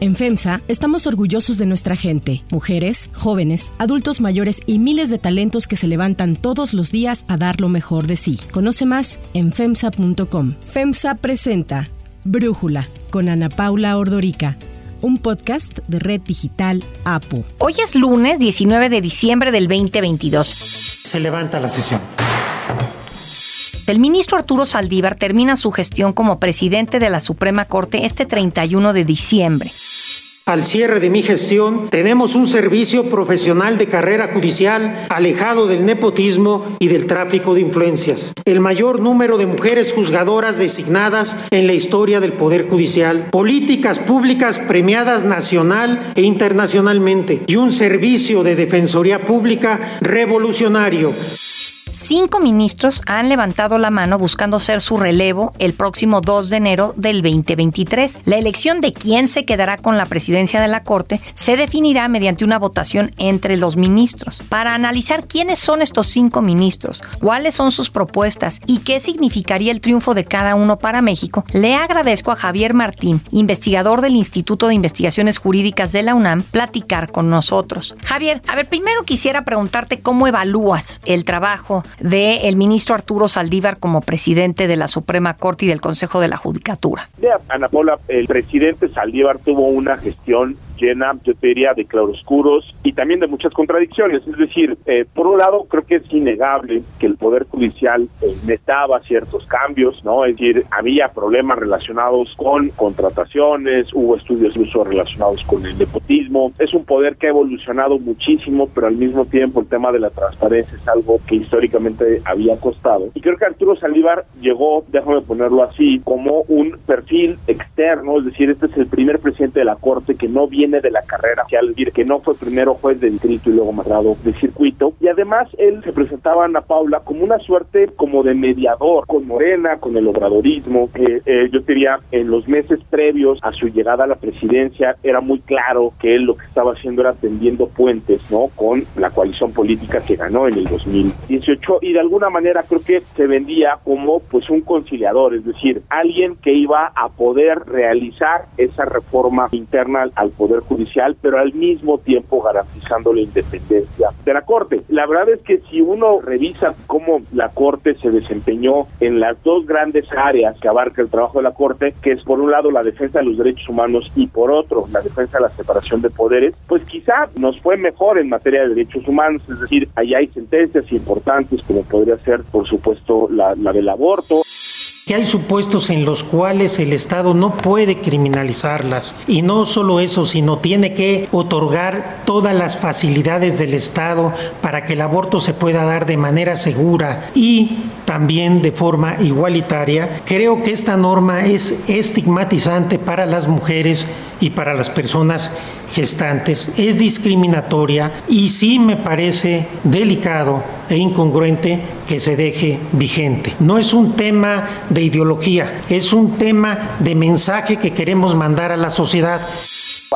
En FEMSA estamos orgullosos de nuestra gente, mujeres, jóvenes, adultos mayores y miles de talentos que se levantan todos los días a dar lo mejor de sí. Conoce más en FEMSA.com. FEMSA presenta Brújula con Ana Paula Ordorica un podcast de Red Digital APO. Hoy es lunes 19 de diciembre del 2022. Se levanta la sesión. El ministro Arturo Saldívar termina su gestión como presidente de la Suprema Corte este 31 de diciembre. Al cierre de mi gestión, tenemos un servicio profesional de carrera judicial alejado del nepotismo y del tráfico de influencias. El mayor número de mujeres juzgadoras designadas en la historia del Poder Judicial. Políticas públicas premiadas nacional e internacionalmente. Y un servicio de defensoría pública revolucionario cinco ministros han levantado la mano buscando ser su relevo el próximo 2 de enero del 2023. La elección de quién se quedará con la presidencia de la Corte se definirá mediante una votación entre los ministros. Para analizar quiénes son estos cinco ministros, cuáles son sus propuestas y qué significaría el triunfo de cada uno para México, le agradezco a Javier Martín, investigador del Instituto de Investigaciones Jurídicas de la UNAM, platicar con nosotros. Javier, a ver, primero quisiera preguntarte cómo evalúas el trabajo del el ministro Arturo Saldívar como presidente de la Suprema Corte y del Consejo de la Judicatura. Ana Paula, el presidente Saldívar tuvo una gestión llena, yo te diría, de claroscuros y también de muchas contradicciones. Es decir, eh, por un lado, creo que es innegable que el Poder Judicial eh, ciertos cambios, ¿no? Es decir, había problemas relacionados con contrataciones, hubo estudios incluso relacionados con el nepotismo. Es un poder que ha evolucionado muchísimo, pero al mismo tiempo el tema de la transparencia es algo que históricamente había costado. Y creo que Arturo Salívar llegó, déjame ponerlo así, como un perfil externo, es decir, este es el primer presidente de la Corte que no viene de la carrera, es decir, que no fue primero juez de distrito y luego magistrado de circuito. Y además él se presentaba a Ana Paula como una suerte como de mediador con Morena, con el obradorismo, que eh, yo diría en los meses previos a su llegada a la presidencia era muy claro que él lo que estaba haciendo era tendiendo puentes, ¿no? Con la coalición política que ganó en el 2018 y de alguna manera creo que se vendía como pues un conciliador, es decir, alguien que iba a poder realizar esa reforma interna al poder Judicial, pero al mismo tiempo garantizando la independencia de la Corte. La verdad es que si uno revisa cómo la Corte se desempeñó en las dos grandes áreas que abarca el trabajo de la Corte, que es por un lado la defensa de los derechos humanos y por otro la defensa de la separación de poderes, pues quizá nos fue mejor en materia de derechos humanos, es decir, allá hay sentencias importantes como podría ser, por supuesto, la, la del aborto que hay supuestos en los cuales el Estado no puede criminalizarlas. Y no solo eso, sino tiene que otorgar todas las facilidades del Estado para que el aborto se pueda dar de manera segura y también de forma igualitaria. Creo que esta norma es estigmatizante para las mujeres y para las personas gestantes, es discriminatoria y sí me parece delicado e incongruente que se deje vigente. No es un tema de ideología, es un tema de mensaje que queremos mandar a la sociedad.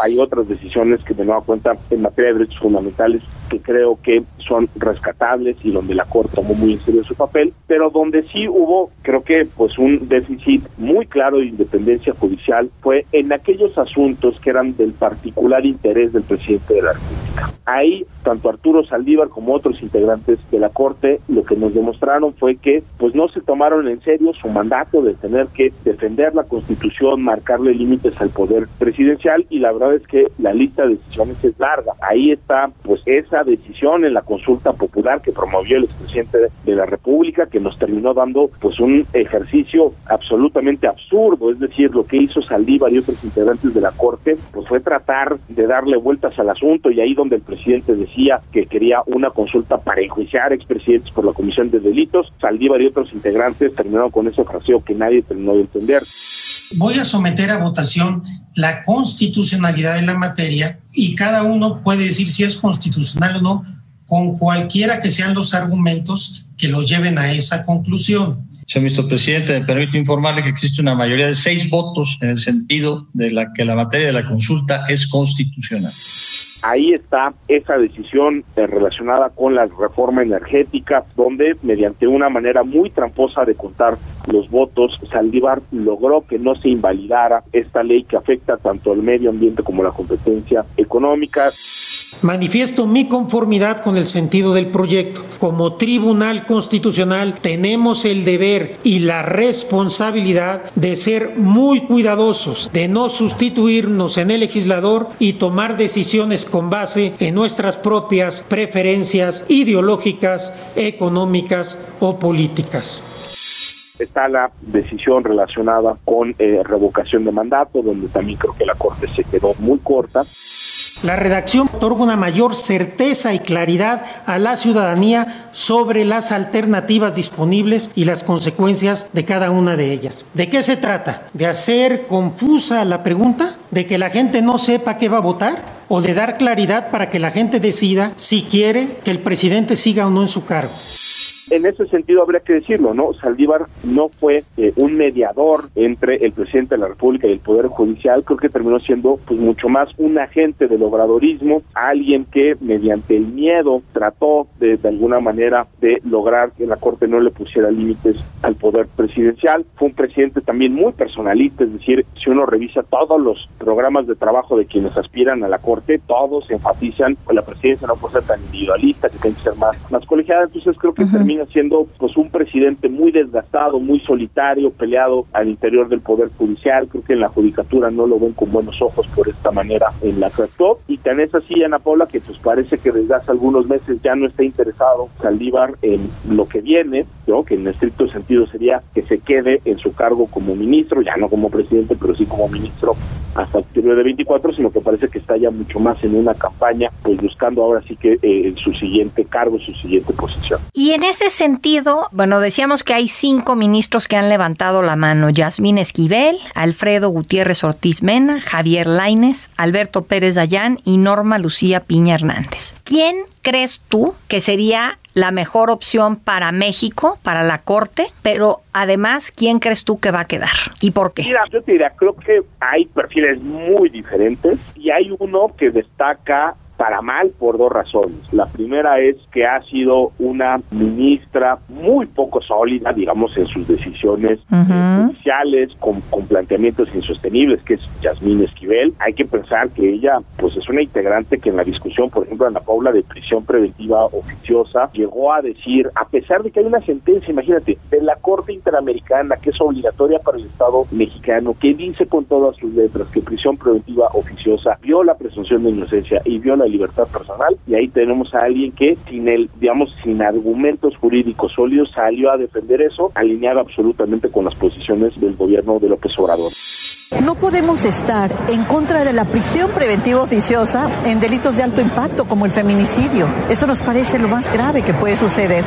Hay otras decisiones que me nueva cuenta en materia de derechos fundamentales creo que son rescatables y donde la Corte tomó muy en serio su papel, pero donde sí hubo, creo que pues un déficit muy claro de independencia judicial fue en aquellos asuntos que eran del particular interés del presidente de la República. Ahí, tanto Arturo Saldívar como otros integrantes de la Corte, lo que nos demostraron fue que pues no se tomaron en serio su mandato de tener que defender la Constitución, marcarle límites al poder presidencial y la verdad es que la lista de decisiones es larga. Ahí está pues esa decisión en la consulta popular que promovió el expresidente de la República que nos terminó dando pues un ejercicio absolutamente absurdo, es decir, lo que hizo Saldívar y otros integrantes de la Corte pues fue tratar de darle vueltas al asunto. Y ahí donde el presidente decía que quería una consulta para enjuiciar expresidentes por la comisión de delitos, Saldívar y otros integrantes terminaron con ese ejercicio que nadie terminó de entender. Voy a someter a votación la constitucionalidad de la materia y cada uno puede decir si es constitucional o no con cualquiera que sean los argumentos que los lleven a esa conclusión. Señor ministro presidente, me permito informarle que existe una mayoría de seis votos en el sentido de la que la materia de la consulta es constitucional. ahí está esa decisión eh, relacionada con la reforma energética, donde mediante una manera muy tramposa de contar los votos, Saldívar logró que no se invalidara esta ley que afecta tanto al medio ambiente como la competencia económica. Manifiesto mi conformidad con el sentido del proyecto. Como Tribunal Constitucional tenemos el deber y la responsabilidad de ser muy cuidadosos, de no sustituirnos en el legislador y tomar decisiones con base en nuestras propias preferencias ideológicas, económicas o políticas está la decisión relacionada con eh, revocación de mandato, donde también creo que la Corte se quedó muy corta. La redacción otorga una mayor certeza y claridad a la ciudadanía sobre las alternativas disponibles y las consecuencias de cada una de ellas. ¿De qué se trata? ¿De hacer confusa la pregunta? ¿De que la gente no sepa qué va a votar? ¿O de dar claridad para que la gente decida si quiere que el presidente siga o no en su cargo? En ese sentido habría que decirlo, ¿no? Saldívar no fue eh, un mediador entre el presidente de la República y el Poder Judicial, creo que terminó siendo pues mucho más un agente del obradorismo, alguien que mediante el miedo trató de, de alguna manera de lograr que la Corte no le pusiera límites al poder presidencial. Fue un presidente también muy personalista, es decir, si uno revisa todos los programas de trabajo de quienes aspiran a la Corte, todos enfatizan que la presidencia no puede ser tan individualista, que tiene que ser más, más colegiada, entonces creo que termina siendo pues un presidente muy desgastado, muy solitario, peleado al interior del poder judicial. Creo que en la judicatura no lo ven con buenos ojos por esta manera en la que actuó. Y tan es así, Ana Paula, que pues parece que desde hace algunos meses ya no está interesado Saldívar en lo que viene, ¿no? que en estricto sentido sería que se quede en su cargo como ministro, ya no como presidente, pero sí como ministro hasta octubre de 24, sino que parece que está ya mucho más en una campaña, pues buscando ahora sí que eh, su siguiente cargo, su siguiente posición. Y en ese sentido, bueno, decíamos que hay cinco ministros que han levantado la mano: Yasmín Esquivel, Alfredo Gutiérrez Ortiz Mena, Javier Laines, Alberto Pérez Dayán y Norma Lucía Piña Hernández. ¿Quién crees tú que sería la mejor opción para México, para la Corte, pero además, ¿quién crees tú que va a quedar y por qué? Mira, yo te diría, creo que hay perfiles muy diferentes y hay uno que destaca para mal por dos razones. La primera es que ha sido una ministra muy poco sólida, digamos, en sus decisiones uh con, con, planteamientos insostenibles, que es Yasmín Esquivel. Hay que pensar que ella, pues, es una integrante que en la discusión, por ejemplo, en la Paula de prisión preventiva oficiosa, llegó a decir, a pesar de que hay una sentencia, imagínate, de la Corte Interamericana que es obligatoria para el Estado mexicano, que dice con todas sus letras que prisión preventiva oficiosa viola presunción de inocencia y viola libertad personal y ahí tenemos a alguien que sin el digamos sin argumentos jurídicos sólidos salió a defender eso alineado absolutamente con las posiciones del gobierno de López Obrador. No podemos estar en contra de la prisión preventiva oficiosa en delitos de alto impacto como el feminicidio. Eso nos parece lo más grave que puede suceder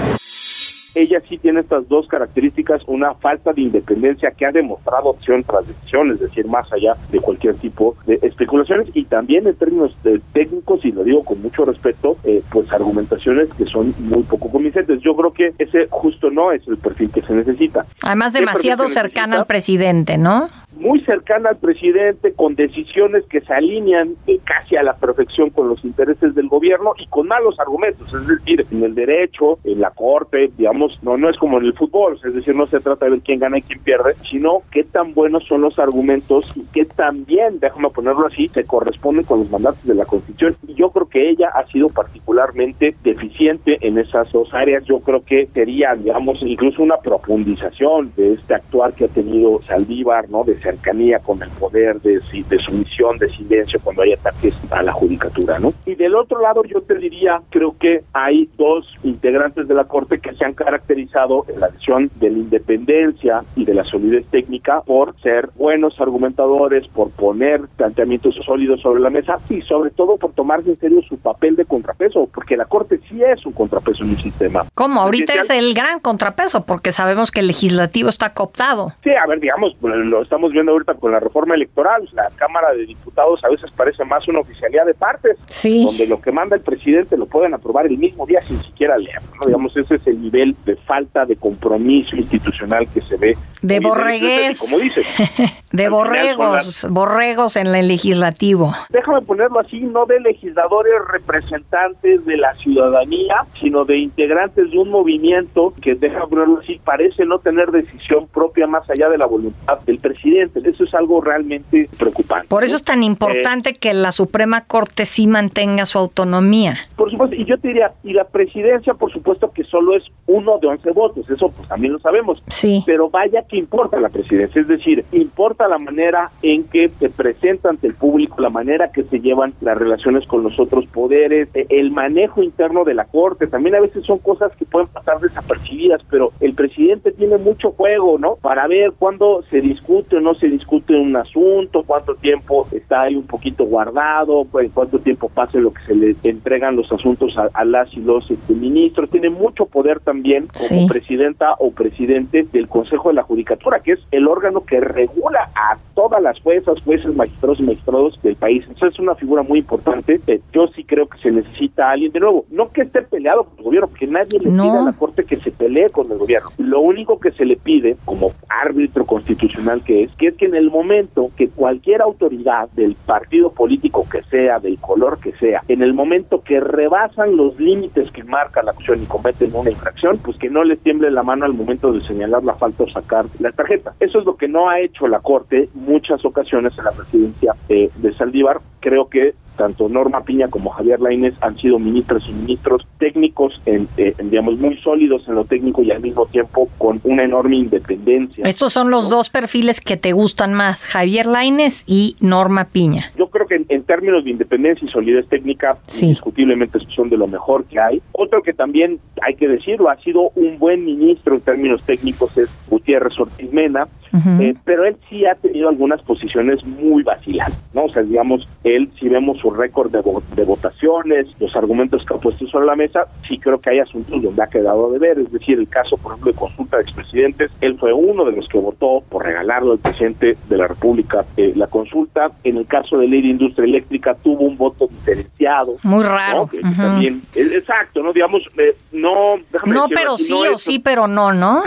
ella sí tiene estas dos características, una falta de independencia que ha demostrado opción tras decisión, es decir, más allá de cualquier tipo de especulaciones y también en términos técnicos, y lo digo con mucho respeto, eh, pues argumentaciones que son muy poco convincentes. Yo creo que ese justo no es el perfil que se necesita. Además, demasiado cercana al presidente, ¿no? Muy cercana al presidente, con decisiones que se alinean eh, casi a la perfección con los intereses del gobierno y con malos argumentos, es decir, en el derecho, en la corte, digamos, no, no es como en el fútbol, es decir, no se trata de ver quién gana y quién pierde, sino qué tan buenos son los argumentos y qué tan bien, déjame ponerlo así, se corresponden con los mandatos de la Constitución. Y yo creo que ella ha sido particularmente deficiente en esas dos áreas. Yo creo que sería, digamos, incluso una profundización de este actuar que ha tenido Saldívar, ¿no? De cercanía con el poder, de, de sumisión, de silencio cuando hay ataques a la judicatura, ¿no? Y del otro lado yo te diría, creo que hay dos integrantes de la Corte que se han caracterizado en la visión de la independencia y de la solidez técnica por ser buenos argumentadores, por poner planteamientos sólidos sobre la mesa y sobre todo por tomarse en serio su papel de contrapeso, porque la Corte sí es un contrapeso en un sistema. ¿Cómo? Ahorita es el gran contrapeso, porque sabemos que el legislativo está cooptado. Sí, a ver, digamos, lo estamos estamos viendo ahorita con la reforma electoral. La Cámara de Diputados a veces parece más una oficialidad de partes, donde lo que manda el presidente lo pueden aprobar el mismo día sin siquiera leer. Digamos, ese es el nivel de falta de compromiso institucional que se ve. De borregues. Como dices. de borregos, borregos en el legislativo. Déjame ponerlo así, no de legisladores representantes de la ciudadanía, sino de integrantes de un movimiento que, déjame ponerlo así, parece no tener decisión propia más allá de la voluntad del presidente. Eso es algo realmente preocupante. Por eso es tan importante que la Suprema Corte sí mantenga su autonomía. Por supuesto, y yo te diría, y la presidencia, por supuesto que solo es uno de once votos, eso pues también lo sabemos. Sí. Pero vaya que importa la presidencia, es decir, importa la manera en que se presenta ante el público, la manera que se llevan las relaciones con los otros poderes, e, el manejo interno de la Corte, también a veces son cosas que pueden pasar desapercibidas, pero el presidente tiene mucho juego, ¿no? Para ver cuándo se discute o no se discute un asunto, cuánto tiempo está ahí un poquito guardado, pues, cuánto tiempo pase lo que se le entregan los asuntos a, las y los este, ministros, tiene mucho poder también como presidenta o presidente del Consejo de la Judicatura, que es el órgano que regula a todas las juezas, jueces, magistrados y magistrados del país. Entonces es una figura muy importante. Eh, yo sí creo que se necesita alguien, de nuevo, no que esté peleado con el gobierno, porque nadie le pide a la Corte que se pelee con el gobierno. Lo único que se le pide, como árbitro constitucional que es, que es que en el momento que cualquier autoridad del partido político que sea, del color que sea, en el momento que rebasan los límites que marca la acción y cometen una infracción, pues que no les tiemble la mano al momento de señalar la falta o sacar la tarjeta. Eso es lo que no ha hecho la Corte muchas ocasiones en la presidencia eh, de Saldívar. Creo que tanto Norma Piña como Javier Lainez han sido ministros y ministros técnicos, en, eh, digamos, muy sólidos en lo técnico y al mismo tiempo con una enorme independencia. Estos son los dos perfiles que te gustan más, Javier Lainez y Norma Piña. Yo creo que en, términos de independencia y solidez técnica, indiscutiblemente son de lo mejor que hay. Otro que también hay que decirlo, ha sido un buen ministro en términos técnicos es Gutiérrez Ortiz Mena, eh, pero él sí ha tenido algunas posiciones muy vacilantes, ¿no? O sea, digamos, él, si vemos su récord de, de, votaciones, los argumentos que ha puesto sobre la mesa, sí creo que hay asuntos donde ha quedado de ver, es decir, el caso, por ejemplo, de consulta de expresidentes, él fue uno de los que votó por regalarlo al presidente de la República eh, la consulta, en el caso de ley de industria eléctrica tuvo un voto diferenciado. Muy raro. también, exacto, ¿no? Digamos, eh, no... no, pero sí o sí, pero no, ¿no?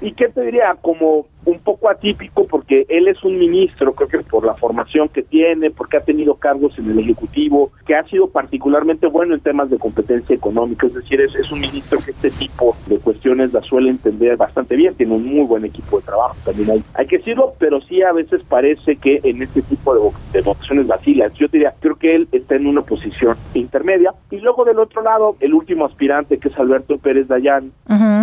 ¿Y qué te diría? Como un poco atípico porque él es un ministro, creo que por la formación que tiene, porque ha tenido cargos en el Ejecutivo, que ha sido particularmente bueno en temas de competencia económica, es decir, es, es un ministro que este tipo de cuestiones la suele entender bastante bien, tiene un muy buen equipo de trabajo, también hay, hay que decirlo, pero sí a veces parece que en este tipo de, de votaciones vacilas, yo diría, creo que él está en una posición intermedia, y luego del otro lado, el último aspirante, que es Alberto Pérez Dayán,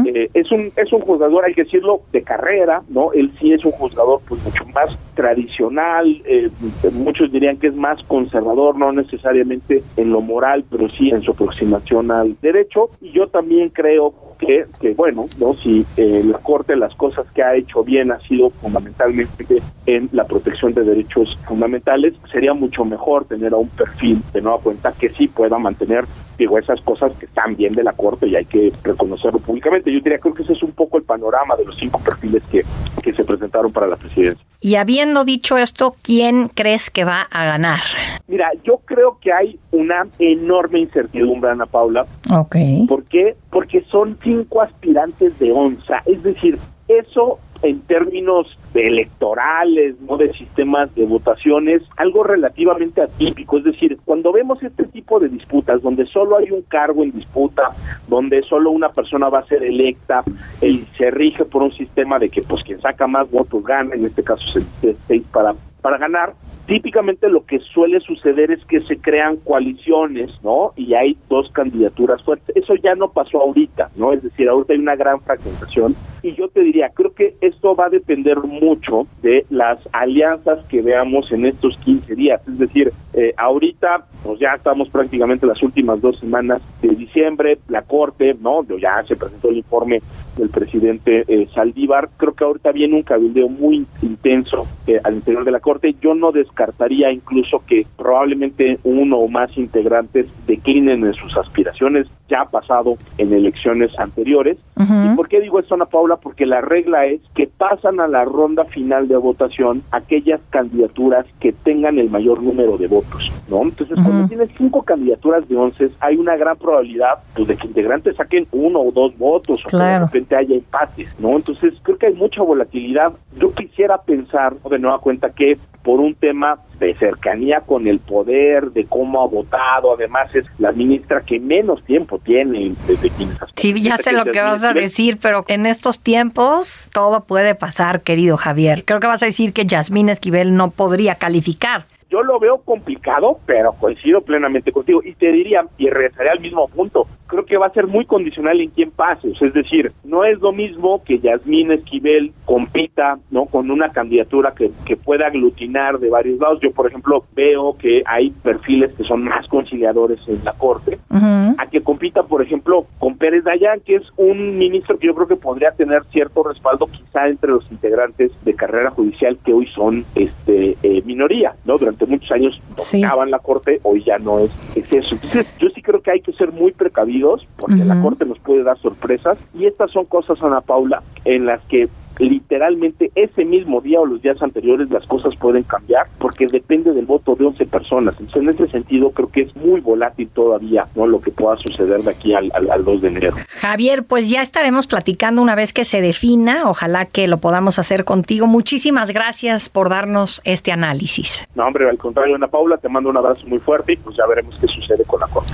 eh, es un es un jugador, hay que decirlo, de carrera, ¿no? Él sí es un juzgador pues mucho más tradicional, eh, muchos dirían que es más conservador, no necesariamente en lo moral, pero sí en su aproximación al derecho. Y yo también creo que, que bueno, no si eh, la Corte las cosas que ha hecho bien ha sido fundamentalmente en la protección de derechos fundamentales, sería mucho mejor tener a un perfil de nueva cuenta que sí pueda mantener digo, esas cosas que están bien de la Corte y hay que reconocerlo públicamente. Yo diría, creo que ese es un poco el panorama de los cinco perfiles que, que se presentaron para la presidencia. Y habiendo dicho esto, ¿quién crees que va a ganar? Mira, yo creo que hay una enorme incertidumbre, Ana Paula. Ok. ¿Por qué? Porque son cinco aspirantes de onza. Es decir, eso en términos electorales, no de sistemas de votaciones, algo relativamente atípico. Es decir, cuando vemos este tipo de disputas, donde solo hay un cargo en disputa, donde solo una persona va a ser electa y se rige por un sistema de que pues quien saca más votos gana, en este caso se seis para para ganar, típicamente lo que suele suceder es que se crean coaliciones, ¿no? Y hay dos candidaturas fuertes. Eso ya no pasó ahorita, ¿no? Es decir, ahorita hay una gran fragmentación. Y yo te diría, creo que esto va a depender mucho de las alianzas que veamos en estos 15 días. Es decir, eh, ahorita, pues ya estamos prácticamente las últimas dos semanas de diciembre, la Corte, ¿no? Ya se presentó el informe del presidente eh, Saldívar. Creo que ahorita viene un cabildeo muy intenso eh, al interior de la Corte. Yo no descarto descartaría incluso que probablemente uno o más integrantes declinen en sus aspiraciones, ya ha pasado en elecciones anteriores. ¿Y por qué digo esto, Ana Paula? Porque la regla es que pasan a la ronda final de votación aquellas candidaturas que tengan el mayor número de votos, ¿no? Entonces, cuando tienes cinco candidaturas de once, hay una gran probabilidad pues, de que integrantes saquen uno o dos votos o que de repente haya empates, ¿no? Entonces, creo que hay mucha volatilidad. Yo quisiera pensar, de nueva cuenta, que por un tema de cercanía con el poder, de cómo ha votado, además es la ministra que menos tiempo tiene desde quienes Sí, ya sé lo que vas a decir, pero en estos tiempos todo puede pasar, querido Javier. Creo que vas a decir que Yasmín Esquivel no podría calificar. Yo lo veo complicado, pero coincido plenamente contigo. Y te diría, y regresaré al mismo punto, creo que va a ser muy condicional en quién pase. Es decir, no es lo mismo que Yasmín Esquivel compita no con una candidatura que, que pueda aglutinar de varios lados. Yo, por ejemplo, veo que hay perfiles que son más conciliadores en la Corte, a que compita, por ejemplo, con Pérez Dayan, que es un ministro que yo creo que podría tener cierto respaldo quizá entre los integrantes de carrera judicial que hoy son este eh, minoría, ¿no? Durante muchos años dominaban la Corte, hoy ya no es, es eso. Entonces, yo sí creo que hay que ser muy precavidos porque la Corte nos puede dar sorpresas, y estas son cosas, Ana Paula, en las que literalmente ese mismo día o los días anteriores las cosas pueden cambiar porque depende del voto de 11 personas. Entonces, en ese sentido, creo que es muy volátil todavía no lo que pueda suceder de aquí al, al, 2 de enero. Javier, pues ya estaremos platicando una vez que se defina. Ojalá que lo podamos hacer contigo. Muchísimas gracias por darnos este análisis. No, hombre, al contrario, Ana Paula, te mando un abrazo muy fuerte y pues ya veremos qué sucede con la Corte.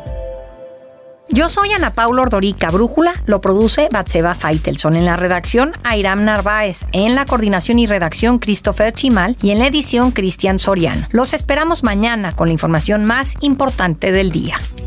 Yo soy Ana Paula Ordorica. Brújula lo produce Batseba Faitelson. En la redacción, Airam Narváez. En la coordinación y redacción, Christopher Chimal. Y en la edición, Cristian Sorian. Los esperamos mañana con la información más importante del día.